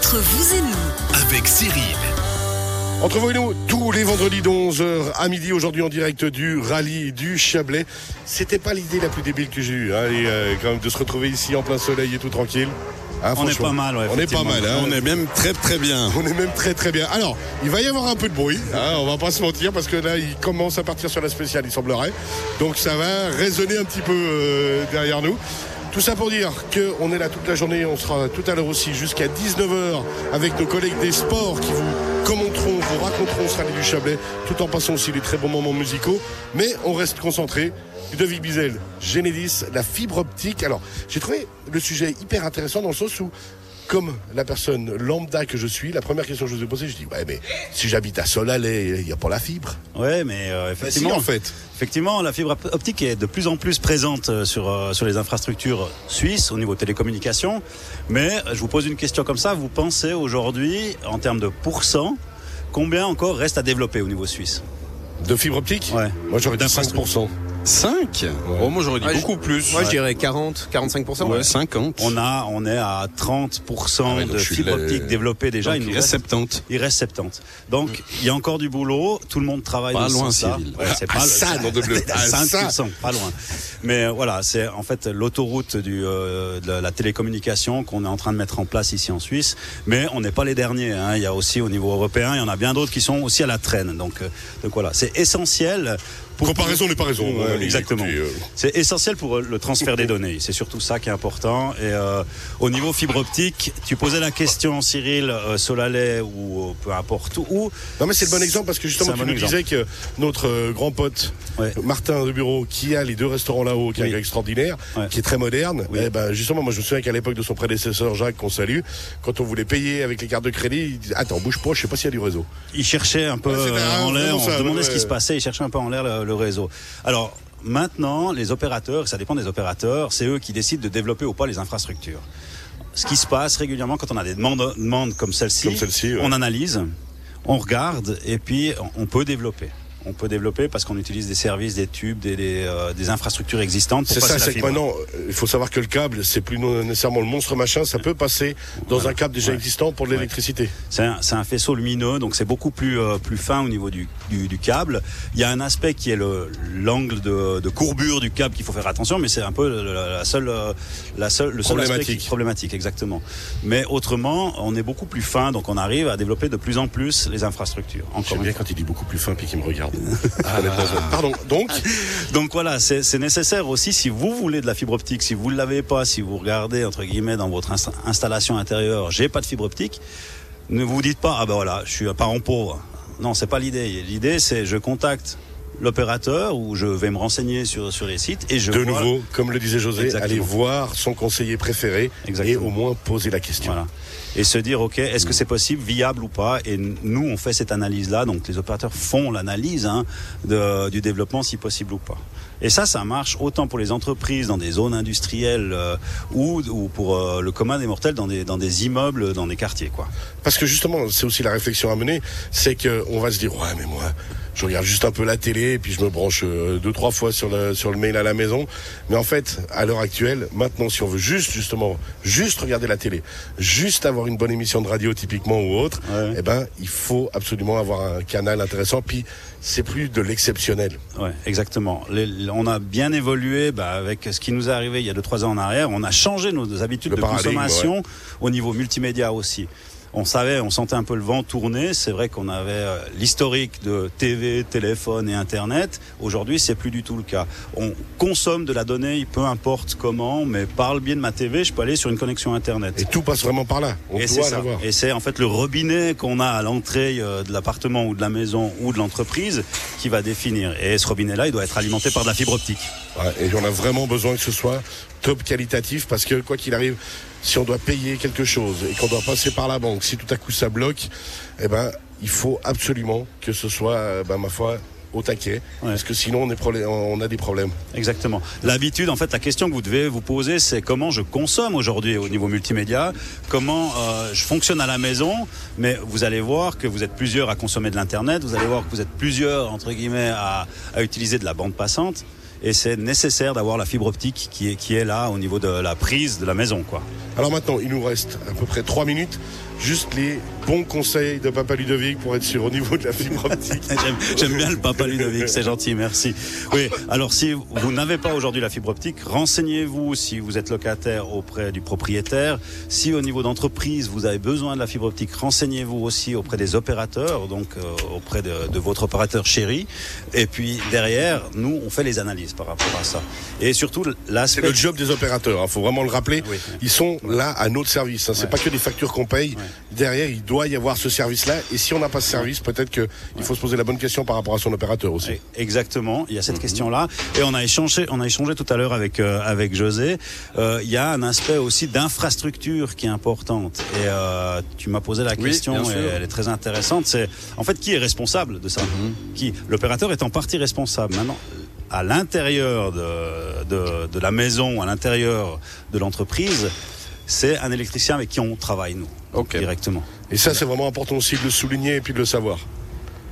Entre vous et nous, avec Cyril. Entre vous et nous, tous les vendredis de 11h à midi, aujourd'hui en direct du rallye du Chablais. C'était pas l'idée la plus débile que j'ai eue, hein, et, euh, quand même de se retrouver ici en plein soleil et tout tranquille. Hein, On est pas mal, ouais, On est pas mal, hein. On est même très très bien. On est même très très bien. Alors, il va y avoir un peu de bruit, hein, on va pas se mentir, parce que là, il commence à partir sur la spéciale, il semblerait. Donc ça va résonner un petit peu euh, derrière nous. Tout ça pour dire qu'on est là toute la journée, on sera tout à l'heure aussi jusqu'à 19h avec nos collègues des sports qui vous commenteront, vous raconteront ce rallye du Chablais, tout en passant aussi des très bons moments musicaux. Mais on reste concentré. Ludovic Bizel, Genedis, la fibre optique. Alors, j'ai trouvé le sujet hyper intéressant dans le sens où comme la personne lambda que je suis, la première question que je vous ai posée, je dis ouais mais si j'habite à Solalais, il n'y a pas la fibre. Ouais, mais euh, si, effectivement, en fait. effectivement, la fibre optique est de plus en plus présente euh, sur euh, sur les infrastructures suisses au niveau télécommunications. Mais je vous pose une question comme ça. Vous pensez aujourd'hui, en termes de pourcent, combien encore reste à développer au niveau suisse? De fibre optique? Ouais. Moi j'aurais dit D'infrastructure. 5%. 5 Oh, moi j'aurais dit Ouais, beaucoup plus. Moi, je dirais 40, 45%. Ouais, 50. On a, on est à 30% Ah ouais, de fibre optique développée déjà. Donc, il, reste reste, 70. il reste 70. Donc, il y a encore du boulot. Tout le monde travaille Pas loin. Ouais, c'est Ah, pas ça, de bleu. Ah, 5%, pas loin. Mais euh, voilà, c'est en fait l'autoroute du, euh, de la télécommunication qu'on est en train de mettre en place ici en Suisse. Mais on n'est pas les derniers. hein. Il y a aussi au niveau européen, il y en a bien d'autres qui sont aussi à la traîne. Donc, euh, donc voilà, c'est essentiel. Pour Comparaison n'est pas raison. Hein, exactement. euh, C'est essentiel pour euh, le transfert des données. C'est surtout ça qui est important. Et euh, au niveau fibre optique, tu posais la question, Cyril, euh, Solalais ou euh, peu importe où. Non mais c'est le bon exemple parce que justement tu bon nous disais que notre euh, grand pote Ouais. Martin de Bureau qui a les deux restaurants là-haut, qui est Oui. extraordinaire, Ouais. qui est très moderne, Oui. eh ben justement moi je me souviens qu'à l'époque de son prédécesseur Jacques qu'on salue, quand on voulait payer avec les cartes de crédit, il disait attends bouge pas, je sais pas s'il y a du réseau. Il cherchait un peu Ouais, euh, en vraiment l'air, on se demandait ouais, ce qui se passait, il cherchait un peu en l'air le, le réseau. Alors maintenant, les opérateurs, ça dépend des opérateurs, c'est eux qui décident de développer ou pas les infrastructures. Ce qui se passe régulièrement quand on a des demandes, demandes comme celle-ci, ouais. on analyse, on regarde et puis on peut développer. On peut développer parce qu'on utilise des services, des tubes, des, des, euh, des infrastructures existantes. C'est ça, c'est que maintenant, euh, il faut savoir que le câble, c'est plus nécessairement le monstre machin, ça peut passer dans un câble déjà Ouais. existant pour de Ouais. l'électricité. C'est un, un faisceau lumineux, donc c'est beaucoup plus euh, plus fin au niveau du, du, du câble. Il y a un aspect qui est le l'angle de, de courbure du câble qu'il faut faire attention, mais c'est un peu la, la seule la seule le seul aspect Problématique. qui- problématique exactement. Mais autrement, on est beaucoup plus fin, donc on arrive à développer de plus en plus les infrastructures. Encore bien quand il dit beaucoup plus fin puis qu'il me regarde. Honnêtement, Pardon, donc Donc voilà, c'est c'est nécessaire aussi si vous voulez de la fibre optique, si vous ne l'avez pas, si vous regardez entre guillemets dans votre insta- installation intérieure, j'ai pas de fibre optique, ne vous dites pas ah ben voilà, je suis un parent pauvre. Non, c'est pas l'idée. L'idée c'est je contacte l'opérateur ou je vais me renseigner sur sur les sites et je de vois- nouveau, comme le disait José, Exactement. aller voir son conseiller préféré et au moins poser la question. Voilà. Et se dire, OK, est-ce que c'est possible, viable ou pas Et nous, on fait cette analyse-là. Donc, les opérateurs font l'analyse hein, du développement, si possible ou pas. Et ça, ça marche autant pour les entreprises dans des zones industrielles euh, ou, ou pour euh, le commun des mortels dans des, dans des immeubles, dans des quartiers. quoi. Parce que justement, c'est aussi la réflexion à mener, c'est que on va se dire ouais mais moi je regarde juste un peu la télé et puis je me branche euh, deux trois fois sur le sur le mail à la maison. Mais en fait, à l'heure actuelle, maintenant si on veut juste justement juste regarder la télé, juste avoir une bonne émission de radio typiquement ou autre, Ouais. eh ben il faut absolument avoir un canal intéressant. Puis c'est plus de l'exceptionnel. Ouais, exactement. Les- on a bien évolué bah, avec ce qui nous est arrivé il y a 2-3 ans en arrière. On a changé nos habitudes Le de consommation au niveau multimédia aussi. On savait, on sentait un peu le vent tourner. C'est vrai qu'on avait euh, l'historique de TV, téléphone et Internet. Aujourd'hui, c'est plus du tout le cas. On consomme de la donnée, peu importe comment, mais par le biais de ma TV, je peux aller sur une connexion Internet. Et tout passe vraiment par là. On Et c'est ça. Et c'est en fait le robinet qu'on a à l'entrée euh, de l'appartement ou de la maison ou de l'entreprise qui va définir. Et ce robinet-là, il doit être alimenté par de la fibre optique. Ouais, et on a vraiment besoin que ce soit top qualitatif parce que quoi qu'il arrive, si on doit payer quelque chose et qu'on doit passer par la banque, si tout à coup ça bloque, eh ben il faut absolument que ce soit, euh, ben, ma foi, au taquet, parce que sinon on, est problé- on a des problèmes. Exactement. L'habitude, en fait, la question que vous devez vous poser, c'est comment je consomme aujourd'hui au niveau multimédia, comment euh, je fonctionne à la maison, mais vous allez voir que vous êtes plusieurs à consommer de l'Internet, vous allez voir que vous êtes plusieurs, entre guillemets, à, à utiliser de la bande passante, et c'est nécessaire d'avoir la fibre optique qui est, là au niveau de la prise de la maison, quoi. Alors maintenant, il nous reste à peu près trois minutes. Juste les bons conseils de Papa Ludovic pour être sûr au niveau de la fibre optique. J'aime- J'aime bien le papa Ludovic, c'est gentil, merci. Oui, alors si vous n'avez pas aujourd'hui la fibre optique, renseignez-vous si vous êtes locataire auprès du propriétaire. Si au niveau d'entreprise, vous avez besoin de la fibre optique, renseignez-vous aussi auprès des opérateurs, donc euh, auprès de, de votre opérateur chéri. Et puis derrière, nous, on fait les analyses par rapport à ça. Et surtout, C'est l'aspect... le job des opérateurs, il faut vraiment le rappeler. Oui. Ils sont là à notre service. hein. C'est Ouais. pas que des factures qu'on paye. Derrière, il doit y avoir ce service-là. Et si on n'a pas ce service, peut-être qu'il faut se poser la bonne question par rapport à son opérateur aussi. Exactement, il y a cette question-là. Et on a échangé, on a échangé tout à l'heure avec euh, avec José. Euh, il y a un aspect aussi d'infrastructure qui est importante. Et euh, tu m'as posé la Oui, question, et elle est très intéressante. C'est en fait qui est responsable de ça Qui L'opérateur est en partie responsable. Maintenant, à l'intérieur de, de de la maison, à l'intérieur de l'entreprise, c'est un électricien avec qui on travaille nous directement. Et ça, c'est vraiment important aussi de le souligner et puis de le savoir.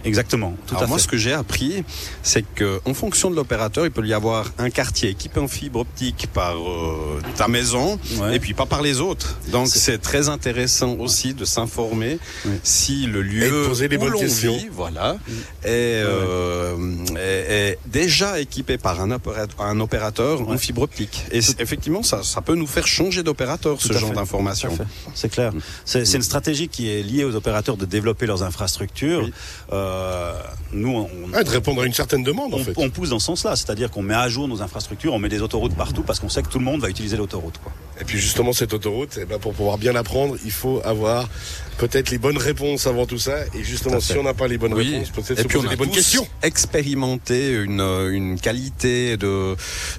Exactement, tout Alors à moi, fait. ce que j'ai appris, c'est que en fonction de l'opérateur, il peut y avoir un quartier équipé en fibre optique par euh, ta maison, Ouais. et puis pas par les autres. Donc c'est très intéressant aussi de s'informer Ouais. si le lieu Et de poser les où l'on vit, voilà, est, euh, est- est déjà équipé par un, opéra- un opérateur en fibre optique. Et effectivement, ça, ça peut nous faire changer d'opérateur ce genre fait. C'est clair. C'est c'est une stratégie qui est liée aux opérateurs de développer leurs infrastructures. Oui. Euh, nous, on, Ah, de répondre à une certaine demande, en on- fait. on pousse dans ce sens-là, c'est-à-dire qu'on met à jour nos infrastructures, on met des autoroutes partout parce qu'on sait que tout le monde va utiliser l'autoroute. quoi. Et puis justement, cette autoroute, eh ben, pour pouvoir bien apprendre, il faut avoir peut-être les bonnes réponses avant tout ça. Et justement, si on n'a pas les bonnes Oui. réponses, peut-être Et se puis on poser a les bonnes questions. expérimenté une, euh, une qualité de,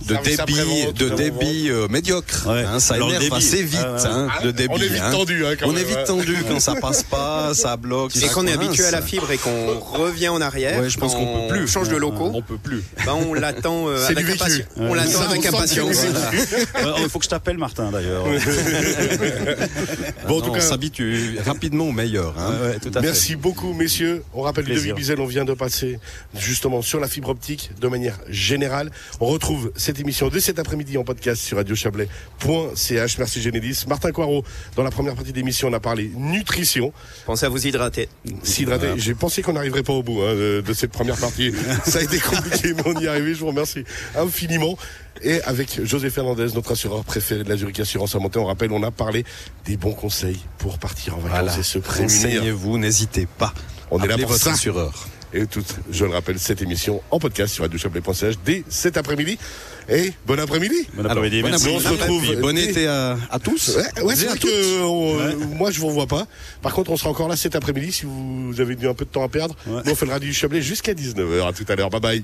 de débit, de débit euh, médiocre. Ouais. hein, ça Alors, énerve assez vite, Ah, hein, Ah, débit. on est vite hein. tendu, hein, quand on même, est vite ouais. tendu quand ça passe pas, ça bloque. Et qu'on est habitué à la fibre et qu'on revient en arrière, Ouais, je pense qu'on peut plus. change de locaux, On peut plus. ben on l'attend euh, C'est avec du vécu. impatience. On l'attend avec on impatience. Il faut que je t'appelle Martin d'ailleurs. Bon, en Non, tout on cas, s'habitue rapidement au meilleur. hein. Ouais, ouais, tout à fait. Merci beaucoup, messieurs. On rappelle Plaisir. Ludovic Bizel, on vient de passer justement sur la fibre optique de manière générale. On retrouve cette émission dès cet après-midi en podcast sur radiochablais.ch. Merci Génédis. Martin Coirot, dans la première partie de l'émission, on a parlé nutrition. Pensez à vous hydrater. S'hydrater. J'ai pensé qu'on n'arriverait pas au bout hein, de, de cette première partie. Ça a été compliqué, mais on y est arrivé. Je vous remercie infiniment. Et avec José Fernandez, notre assureur préféré de la Zurich Assurance à Monté, on rappelle, on a parlé des bons conseils pour partir en vacances Voilà. et se prémunir. Renseignez-vous, n'hésitez pas. On est là pour votre ça. assureur. Et tout, je le rappelle, cette émission en podcast sur radiochablais.ch dès cet après-midi. Et bon après-midi. Bon après-midi, bon. On se retrouve Et Bon été à, à tous. Ouais, ouais, c'est Et à vrai toutes. que on- moi je vous revois pas. Par contre, on sera encore là cet après-midi si vous avez eu un peu de temps à perdre. Ouais. Nous on fait le radio du Chablais jusqu'à 19h. À tout à l'heure. Bye bye.